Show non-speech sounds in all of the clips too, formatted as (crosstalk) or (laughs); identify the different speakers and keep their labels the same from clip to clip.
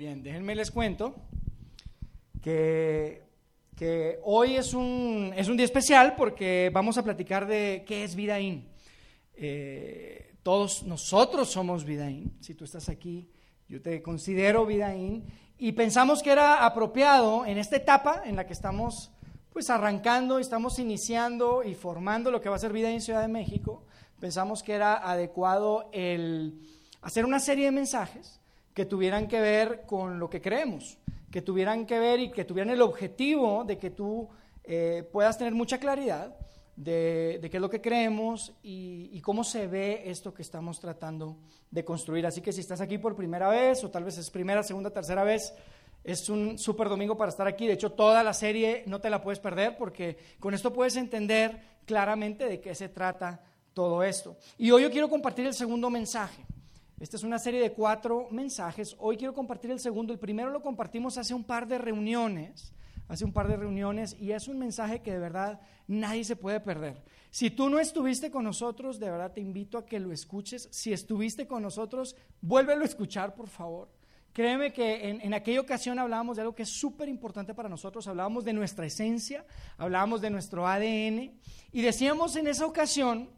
Speaker 1: bien, déjenme les cuento que, que hoy es un, es un día especial porque vamos a platicar de qué es Vidaín. Eh, todos nosotros somos Vidaín. Si tú estás aquí, yo te considero Vidaín. Y pensamos que era apropiado en esta etapa en la que estamos pues arrancando, estamos iniciando y formando lo que va a ser Vidaín Ciudad de México. Pensamos que era adecuado el hacer una serie de mensajes que tuvieran que ver con lo que creemos, que tuvieran que ver y que tuvieran el objetivo de que tú eh, puedas tener mucha claridad de, qué es lo que creemos y, y, cómo se ve esto que estamos tratando de construir. Así que si estás aquí por primera vez, o tal vez es primera, segunda, tercera vez, es un súper domingo para estar aquí. De hecho, toda la serie no te la puedes perder porque con esto puedes entender claramente de qué se trata todo esto. Y hoy yo quiero compartir el segundo mensaje. Esta es una serie de cuatro mensajes. Hoy quiero compartir el segundo. El primero lo compartimos hace un par de reuniones, hace un par de reuniones, y es un mensaje que de verdad nadie se puede perder. Si tú no estuviste con nosotros, de verdad te invito a que lo escuches. Si estuviste con nosotros, vuélvelo a escuchar, por favor. Créeme que en, en, aquella ocasión hablábamos de algo que es súper importante para nosotros, hablábamos de nuestra esencia, hablábamos de nuestro ADN y decíamos en esa ocasión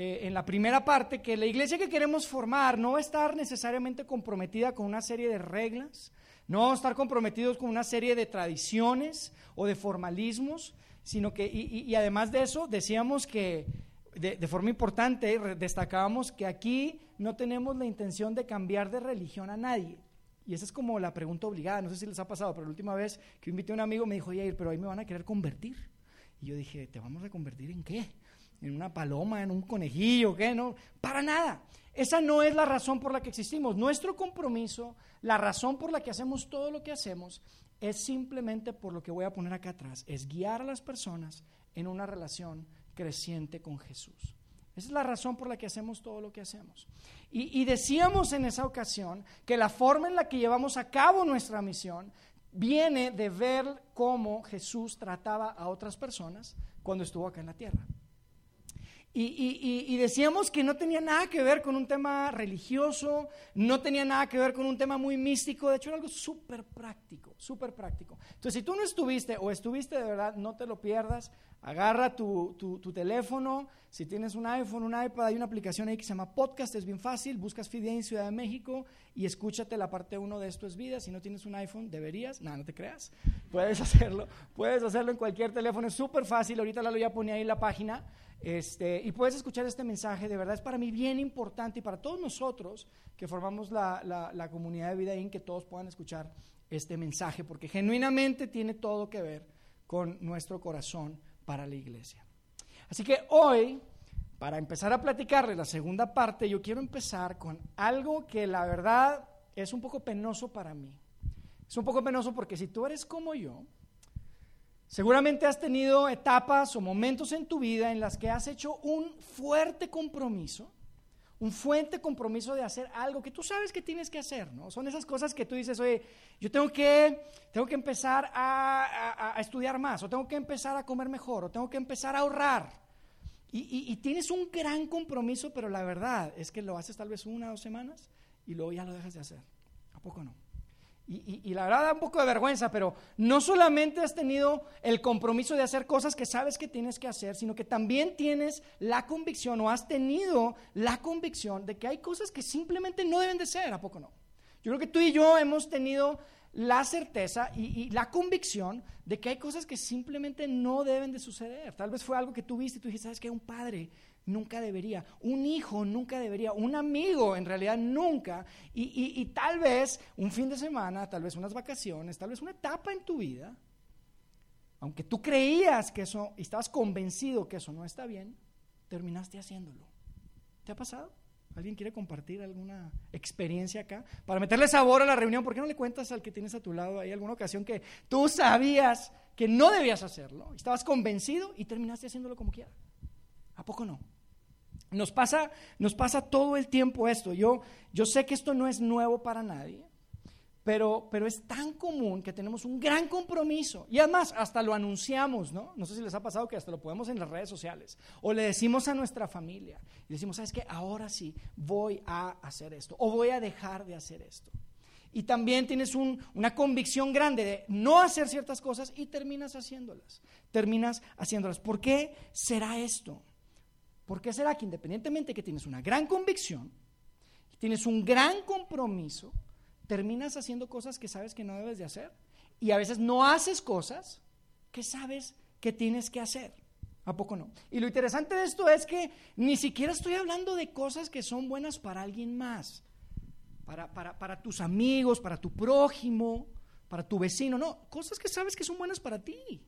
Speaker 1: eh, en la primera parte que la iglesia que queremos formar no va a estar necesariamente comprometida con una serie de reglas, no vamos a estar comprometidos con una serie de tradiciones o de formalismos, sino que, y, además de eso, decíamos que de, de, forma importante destacábamos que aquí no tenemos la intención de cambiar de religión a nadie. Y esa es como la pregunta obligada, no sé si les ha pasado, pero la última vez que invité a un amigo me dijo, oye, pero ahí me van a querer convertir. Y yo dije, ¿te vamos a convertir en qué? En una paloma, en un conejillo, ¿qué? No, para nada. Esa no es la razón por la que existimos. Nuestro compromiso, la razón por la que hacemos todo lo que hacemos, es simplemente por lo que voy a poner acá atrás, es guiar a las personas en una relación creciente con Jesús. Esa es la razón por la que hacemos todo lo que hacemos. Y, y, decíamos en esa ocasión que la forma en la que llevamos a cabo nuestra misión viene de ver cómo Jesús trataba a otras personas cuando estuvo acá en la tierra. Y, decíamos que no tenía nada que ver con un tema religioso, no tenía nada que ver con un tema muy místico, de hecho era algo súper práctico, súper práctico. Entonces, si tú no estuviste o estuviste de verdad, no te lo pierdas, agarra tu, teléfono, si tienes un iPhone, un iPad, hay una aplicación ahí que se llama Podcast, es bien fácil, buscas Fidei en Ciudad de México y escúchate la parte 1 de Esto es Vida, si no tienes un iPhone, deberías, no, no te creas, puedes (laughs) hacerlo, puedes hacerlo en cualquier teléfono, es súper fácil, ahorita la lo ya ponía ahí en la página. Este, y puedes escuchar este mensaje, de verdad es para mí bien importante y para todos nosotros que formamos la, la, comunidad de vida en que todos puedan escuchar este mensaje, porque genuinamente tiene todo que ver con nuestro corazón para la iglesia. Así que hoy, para empezar a platicarle la segunda parte, yo quiero empezar con algo que la verdad es un poco penoso para mí. Es un poco penoso porque si tú eres como yo, Seguramente has tenido etapas o momentos en tu vida en las que has hecho un fuerte compromiso, un fuerte compromiso de hacer algo que tú sabes que tienes que hacer, ¿no? Son esas cosas que tú dices, oye, yo tengo que, tengo que empezar a, estudiar más, o tengo que empezar a comer mejor, o tengo que empezar a ahorrar. Y, y tienes un gran compromiso, pero la verdad es que lo haces tal vez una o dos semanas y luego ya lo dejas de hacer. ¿A poco no? Y, la verdad da un poco de vergüenza, pero no solamente has tenido el compromiso de hacer cosas que sabes que tienes que hacer, sino que también tienes la convicción o has tenido la convicción de que hay cosas que simplemente no deben de ser, ¿a poco no? Yo creo que tú y yo hemos tenido la certeza y, la convicción de que hay cosas que simplemente no deben de suceder. Tal vez fue algo que tú viste y tú dijiste, ¿sabes qué? Un padre nunca debería, un hijo nunca debería, un amigo en realidad nunca, y, tal vez un fin de semana, tal vez unas vacaciones, tal vez una etapa en tu vida, aunque tú creías que eso, y estabas convencido que eso no está bien, terminaste haciéndolo. ¿Te ha pasado? ¿Alguien quiere compartir alguna experiencia acá? Para meterle sabor a la reunión, ¿por qué no le cuentas al que tienes a tu lado ahí alguna ocasión que tú sabías que no debías hacerlo? Estabas convencido y terminaste haciéndolo como quiera. ¿A poco no? Nos pasa, nos pasa todo el tiempo esto. Yo, yo sé que esto no es nuevo para nadie, pero, pero es tan común que tenemos un gran compromiso. Y además, hasta lo anunciamos, ¿no? No sé si les ha pasado que hasta lo podemos en las redes sociales. O le decimos a nuestra familia. Y decimos, ¿sabes qué? Ahora sí, voy a hacer esto. O voy a dejar de hacer esto. y también tienes una convicción grande de no hacer ciertas cosas y terminas haciéndolas. Terminas haciéndolas. ¿Por qué será esto? ¿Por qué será que independientemente que tienes una gran convicción, tienes un gran compromiso, terminas haciendo cosas que sabes que no debes de hacer? Y a veces no haces cosas que sabes que tienes que hacer. ¿A poco no? Y lo interesante de esto es que ni siquiera estoy hablando de cosas que son buenas para alguien más, para, para, tus amigos, para tu prójimo, para tu vecino, no, cosas que sabes que son buenas para ti.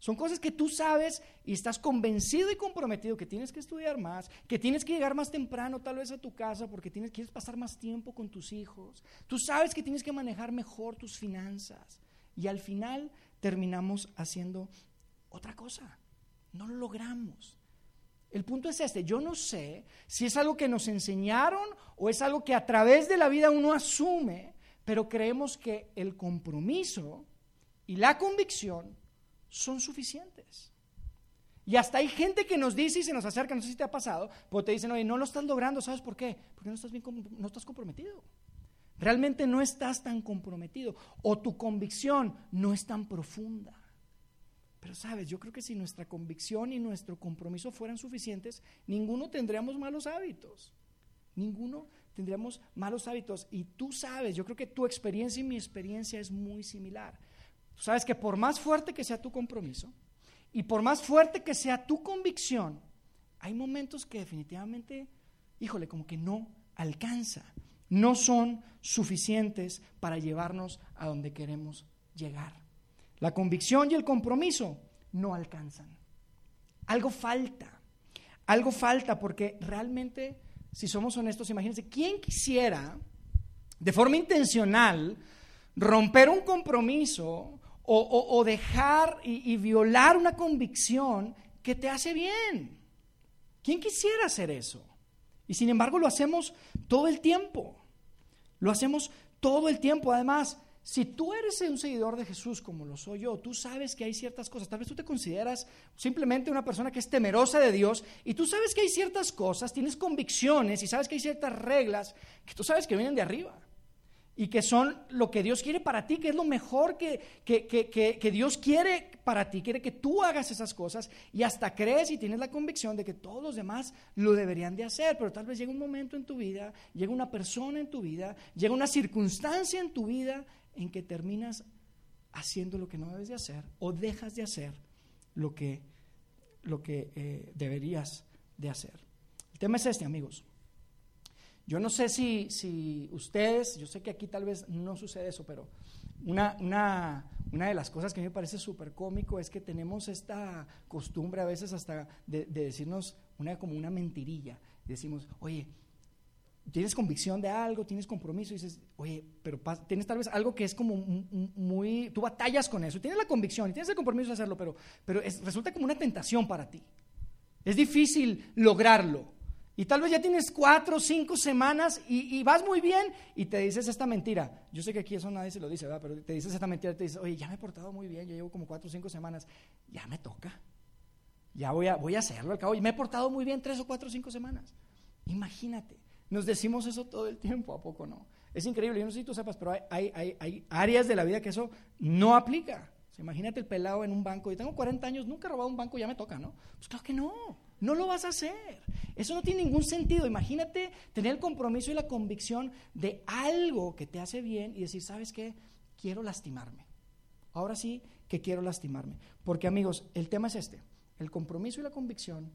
Speaker 1: Son cosas que tú sabes y estás convencido y comprometido que tienes que estudiar más, que tienes que llegar más temprano tal vez a tu casa porque tienes, quieres pasar más tiempo con tus hijos. Tú sabes que tienes que manejar mejor tus finanzas. Y al final terminamos haciendo otra cosa. No lo logramos. El punto es este, yo no sé si es algo que nos enseñaron o es algo que a través de la vida uno asume, pero creemos que el compromiso y la convicción son suficientes. Y hasta hay gente que nos dice y se nos acerca, no sé si te ha pasado, porque te dicen, oye, no lo estás logrando, ¿sabes por qué? Porque no estás, bien, no estás comprometido. Realmente no estás tan comprometido o tu convicción no es tan profunda. Pero sabes, yo creo que si nuestra convicción y nuestro compromiso fueran suficientes, ninguno tendríamos malos hábitos. Ninguno tendríamos malos hábitos. Y tú sabes, yo creo que tu experiencia y mi experiencia es muy similar. Sabes que por más fuerte que sea tu compromiso y por más fuerte que sea tu convicción, hay momentos que definitivamente, híjole, como que no alcanza, no son suficientes para llevarnos a donde queremos llegar. La convicción y el compromiso no alcanzan. Algo falta. Algo falta porque realmente, si somos honestos, imagínense, ¿quién quisiera de forma intencional romper un compromiso o, dejar y, y violar una convicción que te hace bien? ¿Quién quisiera hacer eso? Y sin embargo lo hacemos todo el tiempo. Lo hacemos todo el tiempo. Además, si tú eres un seguidor de Jesús como lo soy yo, tú sabes que hay ciertas cosas, tal vez tú te consideras simplemente una persona que es temerosa de Dios y tú sabes que hay ciertas cosas, tienes convicciones y sabes que hay ciertas reglas que tú sabes que vienen de arriba y que son lo que Dios quiere para ti, que es lo mejor que, que, que, que, Dios quiere para ti, quiere que tú hagas esas cosas y hasta crees y tienes la convicción de que todos los demás lo deberían de hacer, pero tal vez llega un momento en tu vida, llega una persona en tu vida, llega una circunstancia en tu vida en que terminas haciendo lo que no debes de hacer o dejas de hacer lo que, lo que eh, deberías de hacer. El tema es este, amigos. Yo no sé si, si, ustedes, yo sé que aquí tal vez no sucede eso, pero una, una, una de las cosas que me parece súper cómico es que tenemos esta costumbre a veces hasta de, de decirnos una, como una mentirilla. Decimos, oye, tienes convicción de algo, tienes compromiso dices, oye, pero tienes tal vez algo que es como muy, tú batallas con eso, tienes la convicción y tienes el compromiso de hacerlo, pero, pero resulta como una tentación para ti. Es difícil lograrlo. Y tal vez ya tienes cuatro o cinco semanas y, vas muy bien y te dices esta mentira. Yo sé que aquí eso nadie se lo dice, ¿verdad? Pero te dices esta mentira y te dices, oye, ya me he portado muy bien, yo llevo como cuatro o cinco semanas, ya me toca. Ya voy a, voy a hacerlo al cabo. Y me he portado muy bien tres o cuatro o cinco semanas. Imagínate. Nos decimos eso todo el tiempo, ¿a poco no? Es increíble, yo no sé si tú sepas, pero hay, hay, hay áreas de la vida que eso no aplica. Imagínate el pelado en un banco, y tengo 40 años, nunca he robado un banco, ya me toca, ¿no? Pues claro que no, no lo vas a hacer. Eso no tiene ningún sentido. Imagínate tener el compromiso y la convicción de algo que te hace bien y decir, ¿sabes qué? Quiero lastimarme. Ahora sí que quiero lastimarme. Porque amigos, el tema es este. El compromiso y la convicción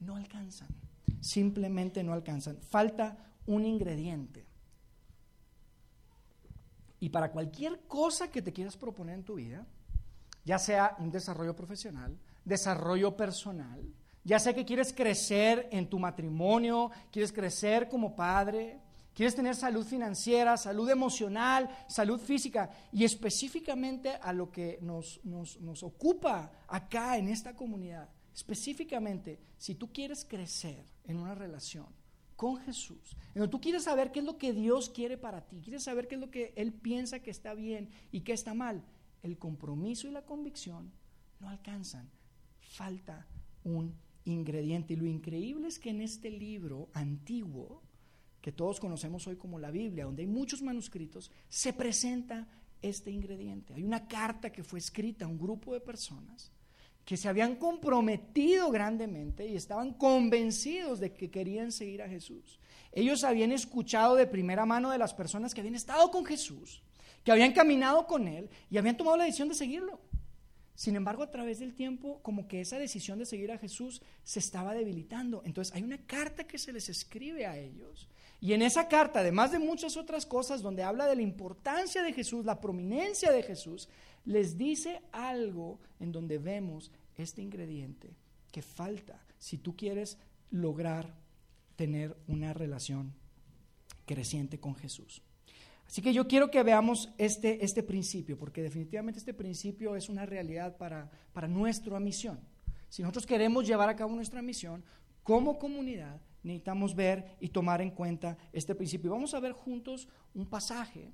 Speaker 1: no alcanzan simplemente no alcanzan. Falta un ingrediente. Y para cualquier cosa que te quieras proponer en tu vida, ya sea un desarrollo profesional, desarrollo personal, ya sea que quieres crecer en tu matrimonio, quieres crecer como padre, quieres tener salud financiera, salud emocional, salud física, y específicamente a lo que nos, nos, nos ocupa acá en esta comunidad, Específicamente, si tú quieres crecer en una relación con Jesús, en tú quieres saber qué es lo que Dios quiere para ti, quieres saber qué es lo que Él piensa que está bien y qué está mal, el compromiso y la convicción no alcanzan. Falta un ingrediente. Y lo increíble es que en este libro antiguo que todos conocemos hoy como la Biblia, donde hay muchos manuscritos, se presenta este ingrediente. Hay una carta que fue escrita a un grupo de personas que se habían comprometido grandemente y estaban convencidos de que querían seguir a Jesús. Ellos habían escuchado de primera mano de las personas que habían estado con Jesús, que habían caminado con Él y habían tomado la decisión de seguirlo. Sin embargo, a través del tiempo, como que esa decisión de seguir a Jesús se estaba debilitando. Entonces hay una carta que se les escribe a ellos. Y en esa carta, además de muchas otras cosas, donde habla de la importancia de Jesús, la prominencia de Jesús, les dice algo en donde vemos este ingrediente que falta si tú quieres lograr tener una relación creciente con Jesús. Así que yo quiero que veamos este, este principio, porque definitivamente este principio es una realidad para, para nuestra misión. Si nosotros queremos llevar a cabo nuestra misión como comunidad, necesitamos ver y tomar en cuenta este principio. Vamos a ver juntos un pasaje,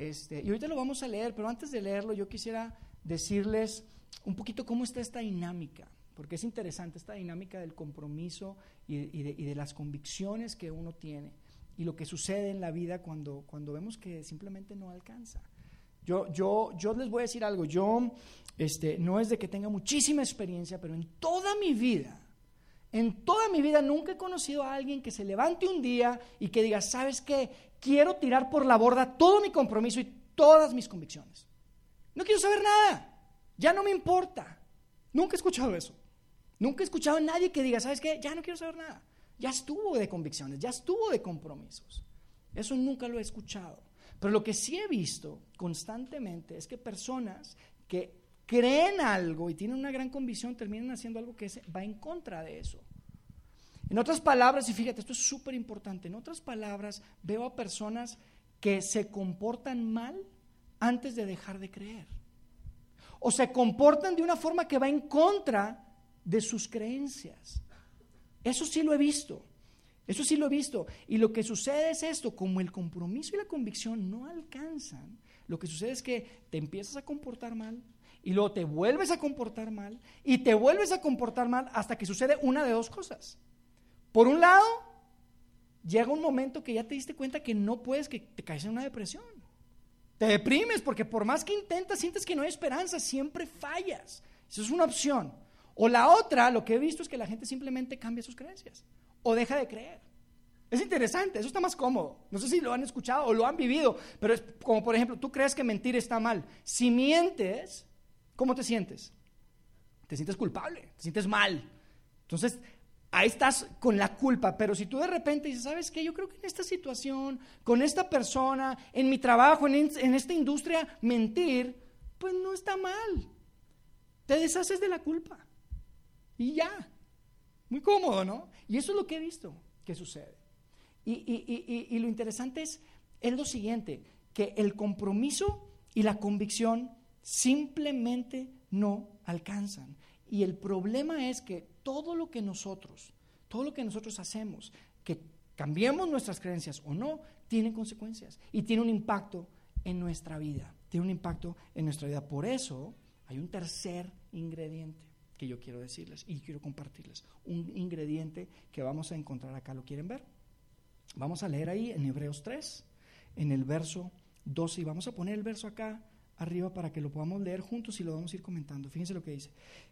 Speaker 1: este, y ahorita lo vamos a leer, pero antes de leerlo yo quisiera decirles un poquito cómo está esta dinámica, porque es interesante esta dinámica del compromiso y de, y de las convicciones que uno tiene y lo que sucede en la vida cuando, cuando vemos que simplemente no alcanza. Yo, yo, yo les voy a decir algo, yo este, no es de que tenga muchísima experiencia, pero en toda mi vida, en toda mi vida nunca he conocido a alguien que se levante un día y que diga, ¿sabes qué? Quiero tirar por la borda todo mi compromiso y todas mis convicciones. No quiero saber nada, ya no me importa. Nunca he escuchado eso. Nunca he escuchado a nadie que diga, ¿sabes qué? Ya no quiero saber nada. Ya estuvo de convicciones, ya estuvo de compromisos. Eso nunca lo he escuchado. Pero lo que sí he visto constantemente es que personas que creen algo y tienen una gran convicción terminan haciendo algo que va en contra de eso. En otras palabras, y fíjate, esto es súper importante, en otras palabras veo a personas que se comportan mal antes de dejar de creer. O se comportan de una forma que va en contra de sus creencias. Eso sí lo he visto. Eso sí lo he visto. Y lo que sucede es esto, como el compromiso y la convicción no alcanzan, lo que sucede es que te empiezas a comportar mal y luego te vuelves a comportar mal y te vuelves a comportar mal hasta que sucede una de dos cosas. Por un lado, llega un momento que ya te diste cuenta que no puedes, que te caes en una depresión. Te deprimes porque por más que intentas, sientes que no hay esperanza, siempre fallas. Eso es una opción. O la otra, lo que he visto es que la gente simplemente cambia sus creencias o deja de creer. Es interesante, eso está más cómodo. No sé si lo han escuchado o lo han vivido, pero es como por ejemplo, tú crees que mentir está mal. Si mientes, ¿cómo te sientes? Te sientes culpable, te sientes mal. Entonces, ahí estás con la culpa, pero si tú de repente dices, ¿sabes qué? Yo creo que en esta situación, con esta persona, en mi trabajo, en, en esta industria, mentir, pues no está mal. Te deshaces de la culpa. Y ya. Muy cómodo, ¿no? Y eso es lo que he visto que sucede. Y, lo interesante es, es lo siguiente, que el compromiso y la convicción simplemente no alcanzan. Y el problema es que todo lo que nosotros, todo lo que nosotros hacemos, que cambiemos nuestras creencias o no, tiene consecuencias y tiene un impacto en nuestra vida. Tiene un impacto en nuestra vida. Por eso hay un tercer ingrediente que yo quiero decirles y quiero compartirles. Un ingrediente que vamos a encontrar acá. ¿Lo quieren ver? Vamos a leer ahí en Hebreos 3, en el verso 12, y vamos a poner el verso acá arriba para que lo podamos leer juntos y lo vamos a ir comentando. Fíjense lo que dice.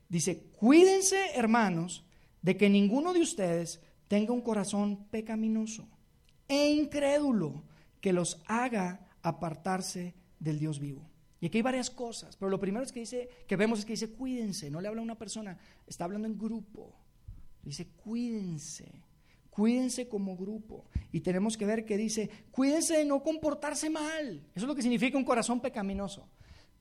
Speaker 1: Dice, cuídense hermanos de que ninguno de ustedes tenga un corazón pecaminoso e incrédulo que los haga apartarse del Dios vivo. Y aquí hay varias cosas, pero lo primero es que dice, que vemos es que dice, cuídense, no le habla a una persona, está hablando en grupo. Dice, cuídense, cuídense como grupo. Y tenemos que ver que dice, cuídense de no comportarse mal. Eso es lo que significa un corazón pecaminoso.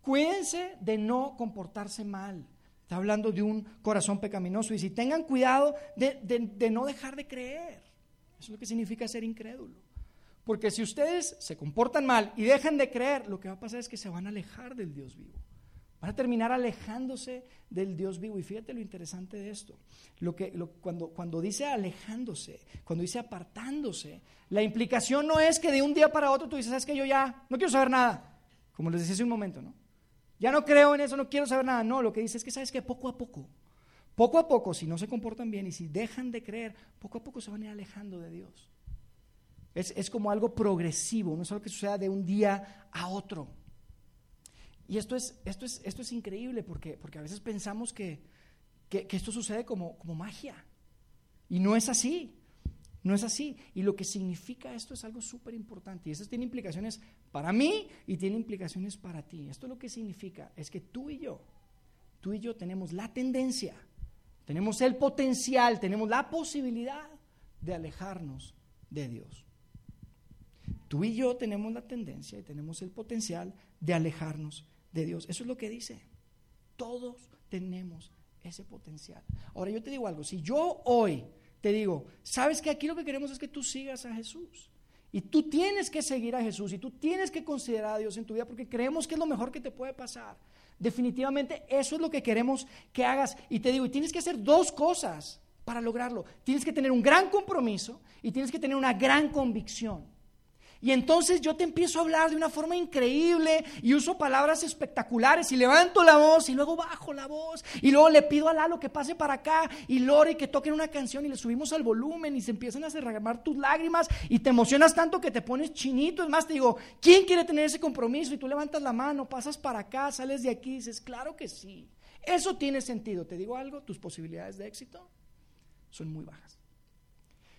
Speaker 1: Cuídense de no comportarse mal. Está hablando de un corazón pecaminoso. Y si tengan cuidado de, de no dejar de creer. Eso es lo que significa ser incrédulo. Porque si ustedes se comportan mal y dejan de creer, lo que va a pasar es que se van a alejar del Dios vivo. Van a terminar alejándose del Dios vivo. Y fíjate lo interesante de esto. Lo que, cuando, cuando dice alejándose, cuando dice apartándose, la implicación no es que de un día para otro tú dices, ¿sabes que Yo ya no quiero saber nada. Como les decía hace un momento, ¿no? Ya no creo en eso, no quiero saber nada. No, lo que dice es que, ¿sabes que Poco a poco, poco a poco, si no se comportan bien y si dejan de creer, poco a poco se van a ir alejando de Dios. Es, como algo progresivo, no es algo que suceda de un día a otro. Y esto es, esto es, esto es increíble porque, porque a veces pensamos que, que, esto sucede como, como magia. Y no es así. No es así. Y lo que significa esto es algo súper importante. Y eso tiene implicaciones para mí y tiene implicaciones para ti. Esto lo que significa es que tú y yo, tú y yo tenemos la tendencia, tenemos el potencial, tenemos la posibilidad de alejarnos de Dios. Tú y yo tenemos la tendencia y tenemos el potencial de alejarnos de Dios. Eso es lo que dice. Todos tenemos ese potencial. Ahora yo te digo algo, si yo hoy te digo, sabes que aquí lo que queremos es que tú sigas a Jesús. Y tú tienes que seguir a Jesús y tú tienes que considerar a Dios en tu vida porque creemos que es lo mejor que te puede pasar. Definitivamente eso es lo que queremos que hagas. Y te digo, y tienes que hacer dos cosas para lograrlo. Tienes que tener un gran compromiso y tienes que tener una gran convicción. Y entonces yo te empiezo a hablar de una forma increíble y uso palabras espectaculares y levanto la voz y luego bajo la voz y luego le pido a Lalo que pase para acá y Lore que toquen una canción y le subimos al volumen y se empiezan a derramar tus lágrimas y te emocionas tanto que te pones chinito. Es más, te digo, ¿quién quiere tener ese compromiso? Y tú levantas la mano, pasas para acá, sales de aquí y dices, claro que sí. Eso tiene sentido. Te digo algo, tus posibilidades de éxito son muy bajas.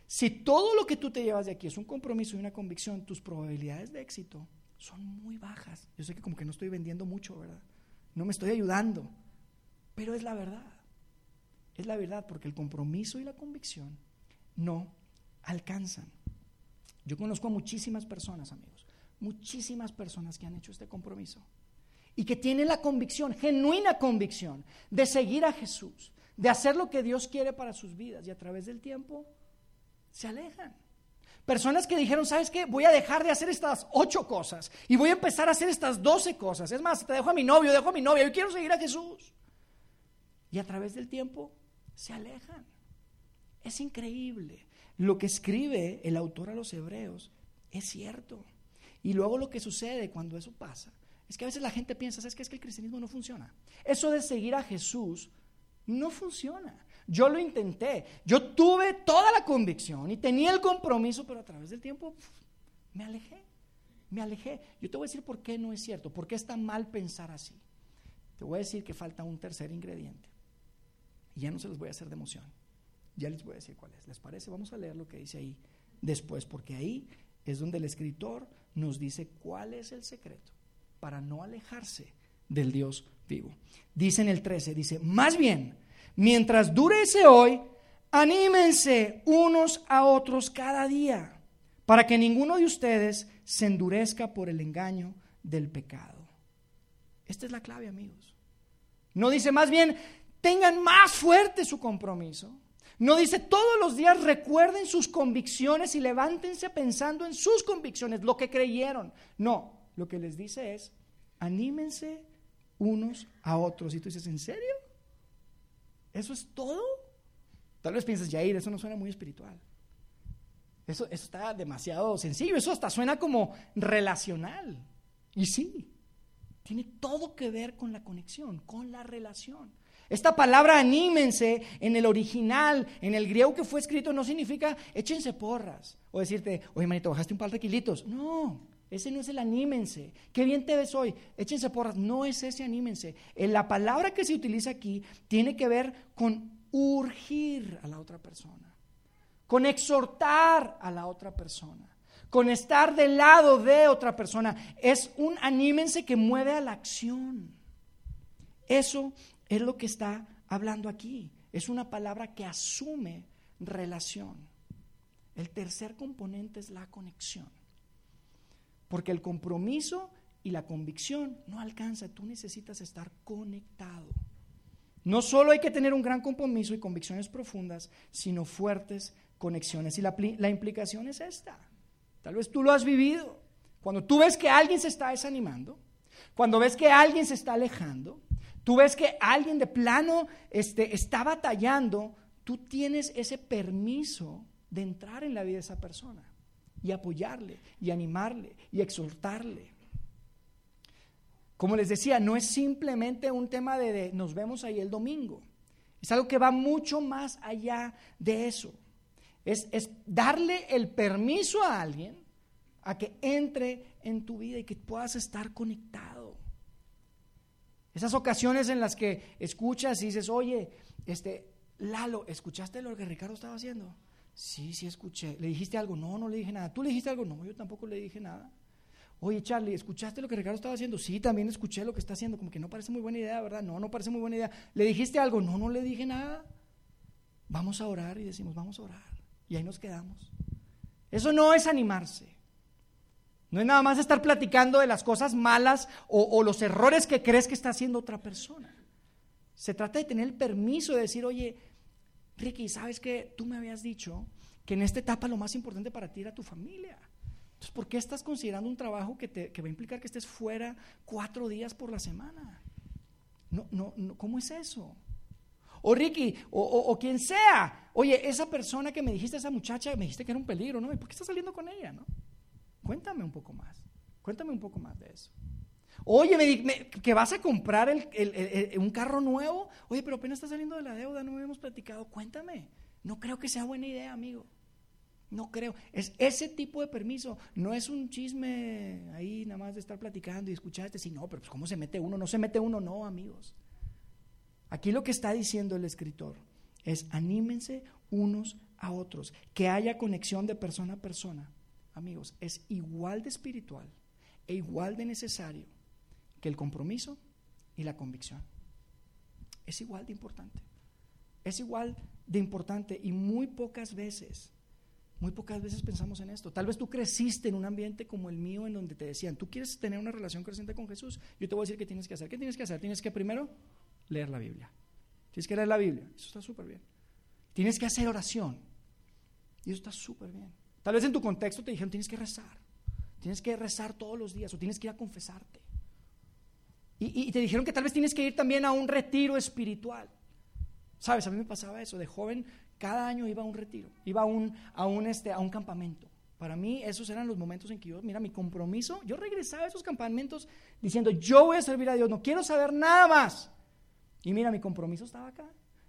Speaker 1: Si todo lo que tú te llevas de aquí es un compromiso y una convicción, tus probabilidades de éxito son muy bajas. Yo sé que como que no estoy vendiendo mucho, ¿verdad? No me estoy ayudando, pero es la verdad. Es la verdad porque el compromiso y la convicción no alcanzan. Yo conozco a muchísimas personas, amigos, muchísimas personas que han hecho este compromiso y que tienen la convicción, genuina convicción, de seguir a Jesús, de hacer lo que Dios quiere para sus vidas y a través del tiempo se alejan. Personas que dijeron, ¿sabes qué? Voy a dejar de hacer estas ocho cosas y voy a empezar a hacer estas doce cosas. Es más, te dejo a mi novio, dejo a mi novia, yo quiero seguir a Jesús. Y a través del tiempo se alejan. Es increíble. Lo que escribe el autor a los hebreos es cierto. Y luego lo que sucede cuando eso pasa es que a veces la gente piensa, ¿sabes qué? Es que el cristianismo no funciona. Eso de seguir a Jesús no funciona. Yo lo intenté. Yo tuve toda la convicción y tenía el compromiso, pero a través del tiempo me alejé. Me alejé. Yo te voy a decir por qué no es cierto, por qué está mal pensar así. Te voy a decir que falta un tercer ingrediente. Y ya no se los voy a hacer de emoción. Ya les voy a decir cuál es. ¿Les parece? Vamos a leer lo que dice ahí después, porque ahí es donde el escritor nos dice cuál es el secreto para no alejarse del Dios vivo. Dice en el 13, dice, más bien, mientras dure ese hoy, anímense unos a otros cada día, para que ninguno de ustedes se endurezca por el engaño del pecado. Esta es la clave, amigos. No dice más bien, tengan más fuerte su compromiso. No dice todos los días recuerden sus convicciones y levántense pensando en sus convicciones, lo que creyeron. No, lo que les dice es, anímense unos a otros. Y tú dices, ¿en serio? ¿Eso es todo? Tal vez pienses, Jair, eso no suena muy espiritual. Eso, eso está demasiado sencillo, eso hasta suena como relacional. Y sí, tiene todo que ver con la conexión, con la relación. Esta palabra anímense en el original, en el griego que fue escrito, no significa échense porras o decirte, oye, manito, bajaste un par de kilitos. No, ese no es el anímense. Qué bien te ves hoy. Échense porras. No es ese anímense. La palabra que se utiliza aquí tiene que ver con urgir a la otra persona, con exhortar a la otra persona, con estar del lado de otra persona. Es un anímense que mueve a la acción. Eso es lo que está hablando aquí. Es una palabra que asume relación. El tercer componente es la conexión. Porque el compromiso y la convicción no alcanza, tú necesitas estar conectado. No solo hay que tener un gran compromiso y convicciones profundas, sino fuertes conexiones. Y la, la, implicación es esta. Tal vez tú lo has vivido. Cuando tú ves que alguien se está desanimando, cuando ves que alguien se está alejando, tú ves que alguien de plano este, está batallando, tú tienes ese permiso de entrar en la vida de esa persona y apoyarle y animarle y exhortarle. Como les decía, no es simplemente un tema de, nos vemos ahí el domingo. Es algo que va mucho más allá de eso. Es, es darle el permiso a alguien a que entre en tu vida y que puedas estar conectado. Esas ocasiones en las que escuchas y dices, oye, este, Lalo, ¿escuchaste lo que Ricardo estaba haciendo? Sí, sí escuché. ¿Le dijiste algo? No, no le dije nada. ¿Tú le dijiste algo? No, yo tampoco le dije nada. Oye, Charlie, ¿escuchaste lo que Ricardo estaba haciendo? Sí, también escuché lo que está haciendo. Como que no parece muy buena idea, ¿verdad? No, no parece muy buena idea. ¿Le dijiste algo? No, no le dije nada. Vamos a orar y decimos, vamos a orar. Y ahí nos quedamos. Eso no es animarse. No es nada más estar platicando de las cosas malas o, los errores que crees que está haciendo otra persona. Se trata de tener el permiso de decir, oye, Ricky, ¿sabes que tú me habías dicho que en esta etapa lo más importante para ti era tu familia? Entonces, ¿por qué estás considerando un trabajo que, te, va a implicar que estés fuera cuatro días por la semana? No, no, no ¿Cómo es eso? O Ricky, o, o, quien sea, oye, esa persona que me dijiste, esa muchacha, me dijiste que era un peligro, ¿no? ¿Y por qué estás saliendo con ella, no? Cuéntame un poco más, cuéntame un poco más de eso. Oye, me, que vas a comprar un carro nuevo. Oye, pero apenas está saliendo de la deuda, no hemos platicado. Cuéntame. No creo que sea buena idea, amigo. No creo. Es ese tipo de permiso. No es un chisme ahí nada más de estar platicando y escucharte. Si no, pero pues ¿cómo se mete uno? No se mete uno, no, amigos. Aquí lo que está diciendo el escritor es anímense unos a otros. Que haya conexión de persona a persona. Amigos, es igual de espiritual e igual de necesario que el compromiso y la convicción. Es igual de importante. Es igual de importante y muy pocas veces, muy pocas veces pensamos en esto. Tal vez tú creciste en un ambiente como el mío en donde te decían, tú quieres tener una relación creciente con Jesús, yo te voy a decir qué tienes que hacer. ¿Qué tienes que hacer? Tienes que primero leer la Biblia. Tienes que leer la Biblia. Eso está súper bien. Tienes que hacer oración. Y eso está súper bien. Tal vez en tu contexto te dijeron, tienes que rezar. Tienes que rezar todos los días o tienes que ir a confesarte. Y, te dijeron que tal vez tienes que ir también a un retiro espiritual. Sabes, a mí me pasaba eso. De joven, cada año iba a un retiro, iba a un, a un, este, a un campamento. Para mí, esos eran los momentos en que yo, mira, mi compromiso, yo regresaba a esos campamentos diciendo, yo voy a servir a Dios, no quiero saber nada más. Y mira, mi compromiso estaba acá.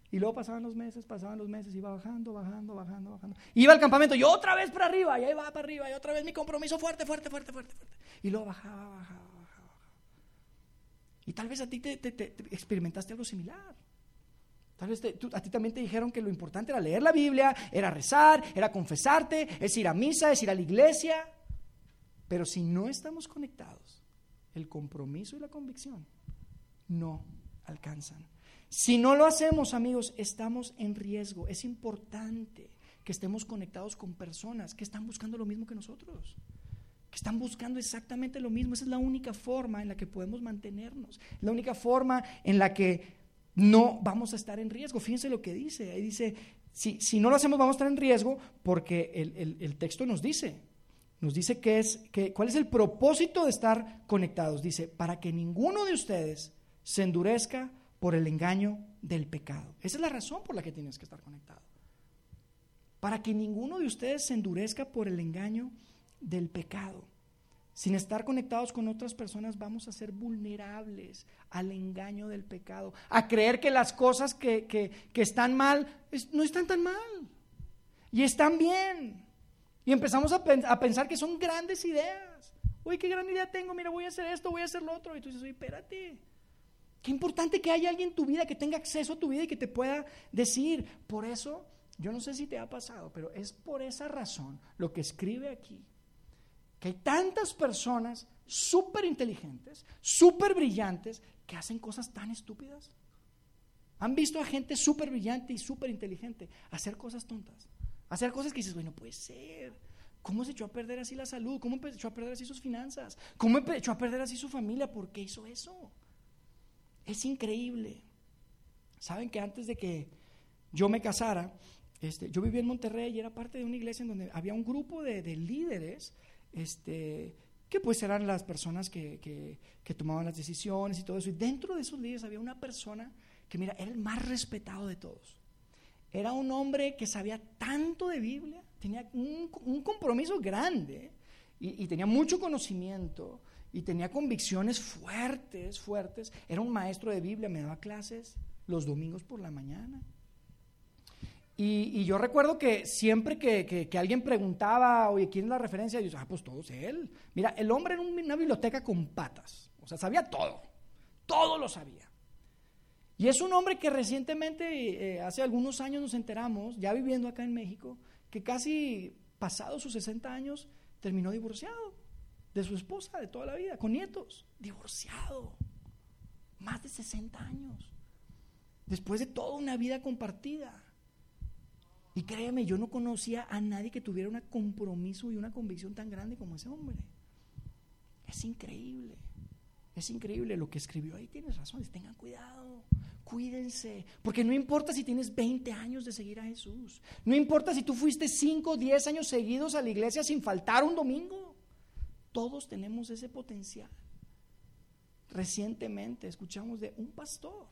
Speaker 1: Y luego pasaban los meses, pasaban los meses, iba bajando, bajando, bajando, bajando. Iba al campamento y otra vez para arriba, y ahí va para arriba, y otra vez mi compromiso fuerte, fuerte, fuerte, fuerte, fuerte. Y luego bajaba, bajaba, y tal vez a ti te, experimentaste algo similar. Tal vez a ti también te dijeron que lo importante era leer la Biblia, era rezar, era confesarte, es ir a misa, es ir a la iglesia. Pero si no estamos conectados, el compromiso y la convicción no alcanzan. Si no lo hacemos, amigos, estamos en riesgo. Es importante que estemos conectados con personas que están buscando lo mismo que nosotros están buscando exactamente lo mismo. Esa es la única forma en la que podemos mantenernos, la única forma en la que no vamos a estar en riesgo. Fíjense lo que dice. Ahí dice, si, si no lo hacemos vamos a estar en riesgo porque el, texto nos dice, nos dice que es, que, cuál es el propósito de estar conectados. Dice, para que ninguno de ustedes se endurezca por el engaño del pecado. Esa es la razón por la que tienes que estar conectado. Para que ninguno de ustedes se endurezca por el engaño del pecado. Sin estar conectados con otras personas vamos a ser vulnerables al engaño del pecado, a creer que las cosas que, están mal no están tan mal y están bien. Y empezamos a, a, pensar que son grandes ideas. Uy, qué gran idea tengo, mira, voy a hacer esto, voy a hacer lo otro. Y tú dices, oye, espérate. Qué importante que haya alguien en tu vida que tenga acceso a tu vida y que te pueda decir. Por eso, yo no sé si te ha pasado, pero es por esa razón lo que escribe aquí que hay tantas personas súper inteligentes, súper brillantes, que hacen cosas tan estúpidas. Han visto a gente súper brillante y súper inteligente hacer cosas tontas, hacer cosas que dices, bueno, puede ser. ¿Cómo se echó a perder así la salud? ¿Cómo se echó a perder así sus finanzas? ¿Cómo se echó a perder así su familia? ¿Por qué hizo eso? Es increíble. Saben que antes de que yo me casara, este, yo vivía en Monterrey y era parte de una iglesia en donde había un grupo de, de líderes este, que pues eran las personas que, tomaban las decisiones y todo eso. Y dentro de esos líderes había una persona que, mira, era el más respetado de todos. Era un hombre que sabía tanto de Biblia, tenía un, compromiso grande y, y, tenía mucho conocimiento y tenía convicciones fuertes, fuertes. Era un maestro de Biblia, me daba clases los domingos por la mañana. Y, yo recuerdo que siempre que, alguien preguntaba, oye, ¿quién es la referencia? Yo ah, pues todos él. Mira, el hombre en una biblioteca con patas. O sea, sabía todo. Todo lo sabía. Y es un hombre que recientemente, eh, hace algunos años nos enteramos, ya viviendo acá en México, que casi pasados sus 60 años terminó divorciado de su esposa de toda la vida, con nietos. Divorciado. Más de 60 años. Después de toda una vida compartida. Y créeme, yo no conocía a nadie que tuviera un compromiso y una convicción tan grande como ese hombre. Es increíble. Es increíble lo que escribió ahí. Tienes razón. Tengan cuidado. Cuídense. Porque no importa si tienes 20 años de seguir a Jesús. No importa si tú fuiste 5 o 10 años seguidos a la iglesia sin faltar un domingo. Todos tenemos ese potencial. Recientemente escuchamos de un pastor.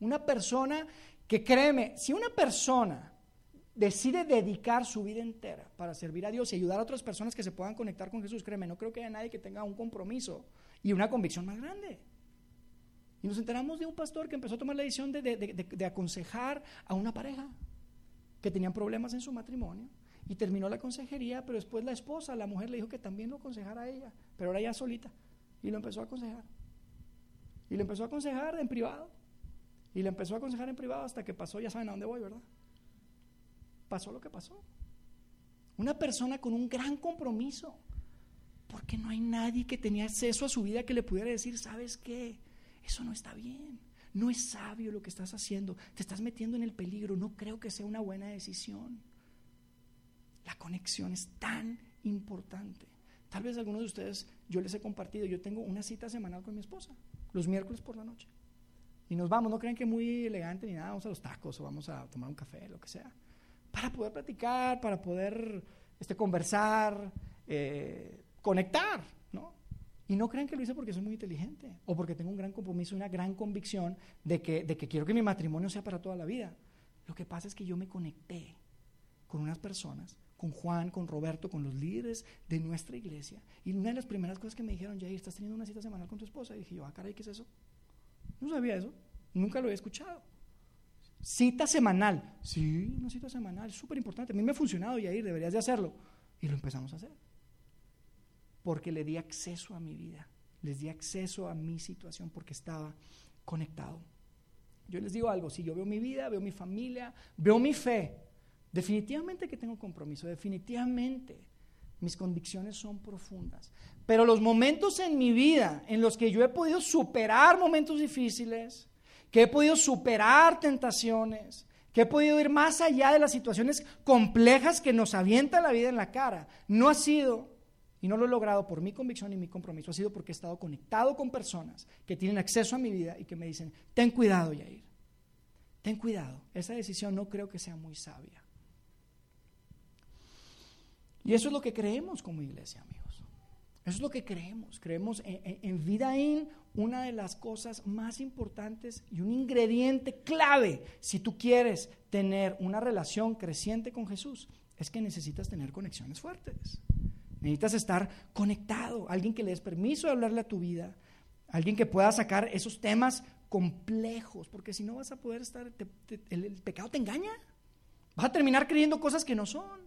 Speaker 1: Una persona que créeme, si una persona decide dedicar su vida entera para servir a Dios y ayudar a otras personas que se puedan conectar con Jesús, créeme, no creo que haya nadie que tenga un compromiso y una convicción más grande. Y nos enteramos de un pastor que empezó a tomar la decisión de, aconsejar a una pareja que tenían problemas en su matrimonio y terminó la consejería, pero después la esposa, la mujer le dijo que también lo aconsejara a ella, pero ahora ya solita, y lo empezó a aconsejar. Y lo empezó a aconsejar en privado. Y le empezó a aconsejar en privado hasta que pasó, ya saben a dónde voy, ¿verdad? Pasó lo que pasó. Una persona con un gran compromiso, porque no hay nadie que tenía acceso a su vida que le pudiera decir, ¿sabes qué? Eso no está bien. No es sabio lo que estás haciendo. Te estás metiendo en el peligro. No creo que sea una buena decisión. La conexión es tan importante. Tal vez algunos de ustedes, yo les he compartido, yo tengo una cita semanal con mi esposa, los miércoles por la noche. Y nos vamos, no creen que muy elegante ni nada, vamos a los tacos o vamos a tomar un café, lo que sea para poder platicar, para poder este, conversar, eh, conectar, ¿no? Y no crean que lo hice porque soy muy inteligente o porque tengo un gran compromiso una gran convicción de que, de que quiero que mi matrimonio sea para toda la vida. Lo que pasa es que yo me conecté con unas personas, con Juan, con Roberto, con los líderes de nuestra iglesia. Y una de las primeras cosas que me dijeron, Jair, ¿estás teniendo una cita semanal con tu esposa? Y dije yo, ah, caray, ¿qué es eso? No sabía eso, nunca lo he escuchado. Cita semanal. Sí, una cita semanal, súper importante. A mí me ha funcionado, Yair, deberías de hacerlo. Y lo empezamos a hacer. Porque le di acceso a mi vida, les di acceso a mi situación porque estaba conectado. Yo les digo algo, si yo veo mi vida, veo mi familia, veo mi fe, definitivamente que tengo compromiso, definitivamente mis convicciones son profundas. Pero los momentos en mi vida en los que yo he podido superar momentos difíciles, que he podido superar tentaciones, que he podido ir más allá de las situaciones complejas que nos avienta la vida en la cara. No ha sido, y no lo he logrado por mi convicción y mi compromiso, ha sido porque he estado conectado con personas que tienen acceso a mi vida y que me dicen, ten cuidado, Yair, ten cuidado, esa decisión no creo que sea muy sabia. Y eso es lo que creemos como iglesia, amigos. Eso es lo que creemos. Creemos en, en, Vidaín, una de las cosas más importantes y un ingrediente clave si tú quieres tener una relación creciente con Jesús, es que necesitas tener conexiones fuertes. Necesitas estar conectado, alguien que le des permiso de hablarle a tu vida, alguien que pueda sacar esos temas complejos, porque si no vas a poder estar, el pecado te engaña. Vas a terminar creyendo cosas que no son.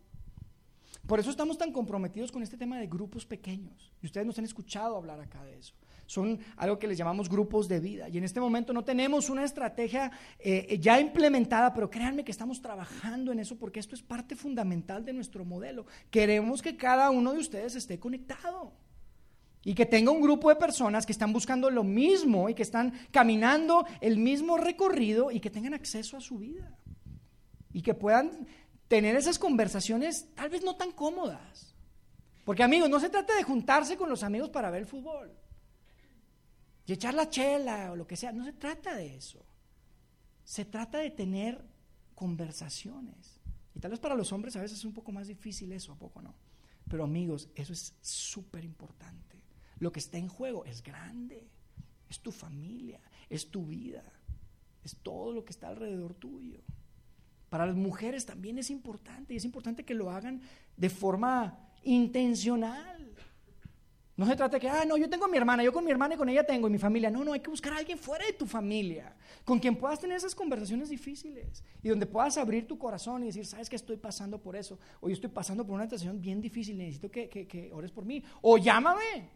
Speaker 1: Por eso estamos tan comprometidos con este tema de grupos pequeños. Y ustedes nos han escuchado hablar acá de eso. Son algo que les llamamos grupos de vida. Y en este momento no tenemos una estrategia eh, ya implementada, pero créanme que estamos trabajando en eso porque esto es parte fundamental de nuestro modelo. Queremos que cada uno de ustedes esté conectado. Y que tenga un grupo de personas que están buscando lo mismo y que están caminando el mismo recorrido y que tengan acceso a su vida. Y que puedan tener esas conversaciones tal vez no tan cómodas. Porque amigos, no se trata de juntarse con los amigos para ver el fútbol y echar la chela o lo que sea, no se trata de eso. Se trata de tener conversaciones. Y tal vez para los hombres a veces es un poco más difícil eso, ¿a poco no? Pero amigos, eso es súper importante. Lo que está en juego es grande. Es tu familia, es tu vida, es todo lo que está alrededor tuyo. Para las mujeres también es importante y es importante que lo hagan de forma intencional. No se trata de que, ah, no, yo tengo a mi hermana, yo con mi hermana y con ella tengo, y mi familia. No, no, hay que buscar a alguien fuera de tu familia, con quien puedas tener esas conversaciones difíciles y donde puedas abrir tu corazón y decir, sabes que estoy pasando por eso, o yo estoy pasando por una situación bien difícil, necesito que, que, ores por mí, o llámame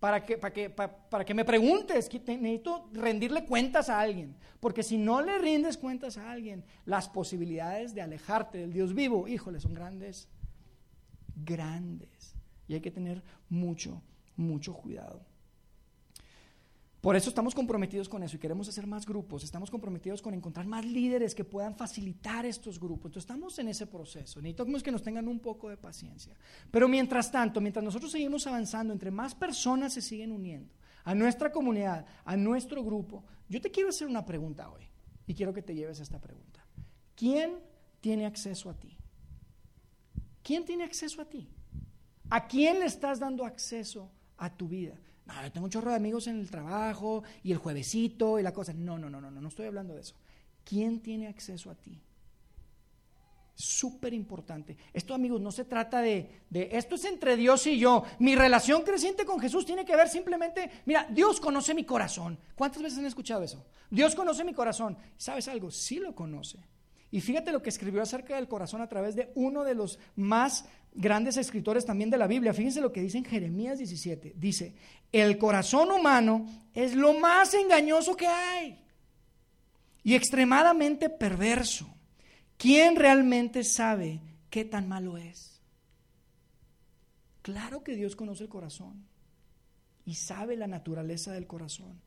Speaker 1: para que, para que, para, que me preguntes, que necesito rendirle cuentas a alguien, porque si no le rindes cuentas a alguien, las posibilidades de alejarte del Dios vivo, híjole, son grandes, grandes, y hay que tener mucho mucho cuidado. Por eso estamos comprometidos con eso y queremos hacer más grupos, estamos comprometidos con encontrar más líderes que puedan facilitar estos grupos. Entonces estamos en ese proceso, necesitamos que nos tengan un poco de paciencia. Pero mientras tanto, mientras nosotros seguimos avanzando, entre más personas se siguen uniendo a nuestra comunidad, a nuestro grupo, yo te quiero hacer una pregunta hoy y quiero que te lleves esta pregunta. ¿Quién tiene acceso a ti? ¿Quién tiene acceso a ti? ¿A quién le estás dando acceso a tu vida. No, yo tengo un chorro de amigos en el trabajo y el juevesito y la cosa. No, no, no, no, no, no estoy hablando de eso. ¿Quién tiene acceso a ti? Súper importante. Esto, amigos, no se trata de, de, esto es entre Dios y yo. Mi relación creciente con Jesús tiene que ver simplemente, mira, Dios conoce mi corazón. ¿Cuántas veces han escuchado eso? Dios conoce mi corazón. ¿Sabes algo? Sí lo conoce. Y fíjate lo que escribió acerca del corazón a través de uno de los más grandes escritores también de la Biblia. Fíjense lo que dice en Jeremías 17. Dice, el corazón humano es lo más engañoso que hay y extremadamente perverso. ¿Quién realmente sabe qué tan malo es? Claro que Dios conoce el corazón y sabe la naturaleza del corazón.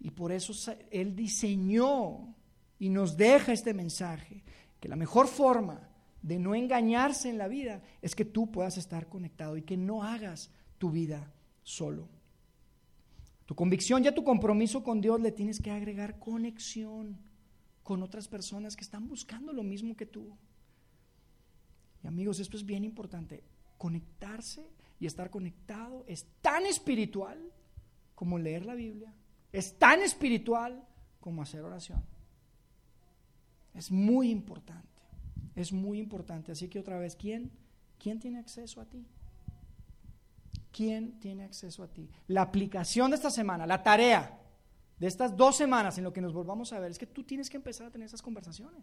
Speaker 1: Y por eso Él diseñó y nos deja este mensaje, que la mejor forma de no engañarse en la vida es que tú puedas estar conectado y que no hagas tu vida solo. Tu convicción y tu compromiso con Dios le tienes que agregar conexión con otras personas que están buscando lo mismo que tú. Y amigos, esto es bien importante. Conectarse y estar conectado es tan espiritual como leer la Biblia. Es tan espiritual como hacer oración. Es muy importante. Es muy importante. Así que otra vez, ¿quién? ¿Quién tiene acceso a ti? ¿Quién tiene acceso a ti? La aplicación de esta semana, la tarea de estas dos semanas en lo que nos volvamos a ver, es que tú tienes que empezar a tener esas conversaciones.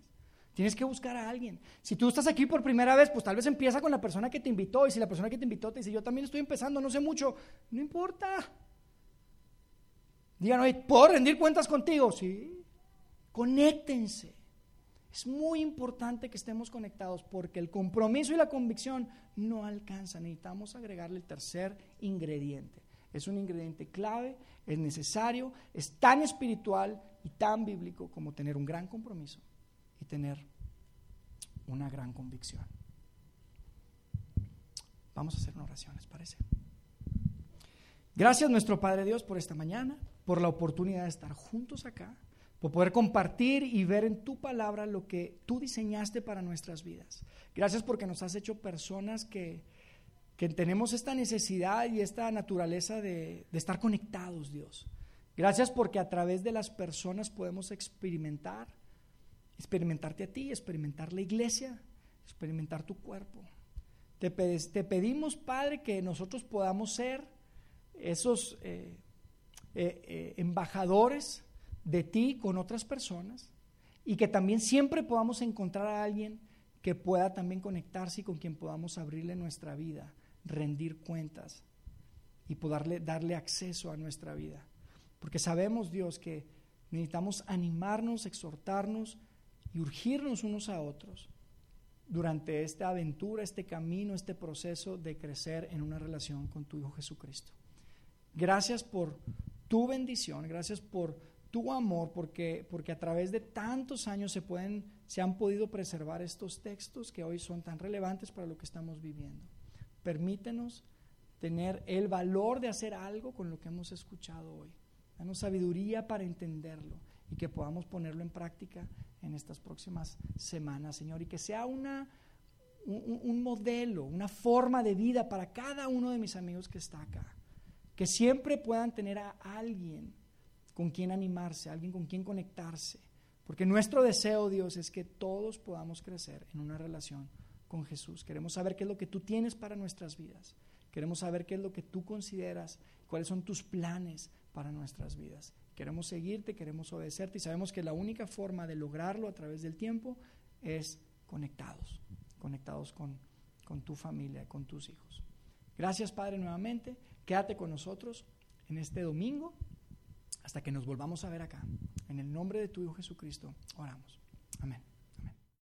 Speaker 1: Tienes que buscar a alguien. Si tú estás aquí por primera vez, pues tal vez empieza con la persona que te invitó. Y si la persona que te invitó te dice, yo también estoy empezando, no sé mucho, no importa. Digan, ¿puedo rendir cuentas contigo? Sí. Conéctense. Es muy importante que estemos conectados porque el compromiso y la convicción no alcanzan. Necesitamos agregarle el tercer ingrediente. Es un ingrediente clave, es necesario, es tan espiritual y tan bíblico como tener un gran compromiso y tener una gran convicción. Vamos a hacer una oración, ¿les parece? Gracias nuestro Padre Dios por esta mañana, por la oportunidad de estar juntos acá por poder compartir y ver en tu palabra lo que tú diseñaste para nuestras vidas. Gracias porque nos has hecho personas que, tenemos esta necesidad y esta naturaleza de, de estar conectados, Dios. Gracias porque a través de las personas podemos experimentar, experimentarte a ti, experimentar la iglesia, experimentar tu cuerpo. Te, te pedimos, Padre, que nosotros podamos ser esos eh, eh, eh, embajadores de ti con otras personas y que también siempre podamos encontrar a alguien que pueda también conectarse y con quien podamos abrirle nuestra vida, rendir cuentas y poderle darle acceso a nuestra vida. Porque sabemos, Dios, que necesitamos animarnos, exhortarnos y urgirnos unos a otros durante esta aventura, este camino, este proceso de crecer en una relación con tu Hijo Jesucristo. Gracias por tu bendición, gracias por tu amor, porque, porque a través de tantos años se, pueden, se han podido preservar estos textos que hoy son tan relevantes para lo que estamos viviendo. Permítenos tener el valor de hacer algo con lo que hemos escuchado hoy. Danos sabiduría para entenderlo y que podamos ponerlo en práctica en estas próximas semanas, Señor, y que sea una, un, un modelo, una forma de vida para cada uno de mis amigos que está acá. Que siempre puedan tener a alguien con quien animarse, alguien con quien conectarse. Porque nuestro deseo, Dios, es que todos podamos crecer en una relación con Jesús. Queremos saber qué es lo que tú tienes para nuestras vidas. Queremos saber qué es lo que tú consideras, cuáles son tus planes para nuestras vidas. Queremos seguirte, queremos obedecerte y sabemos que la única forma de lograrlo a través del tiempo es conectados, conectados con, con tu familia, con tus hijos. Gracias Padre nuevamente, quédate con nosotros en este domingo hasta que nos volvamos a ver acá. En el nombre de tu Hijo Jesucristo, oramos. Amén.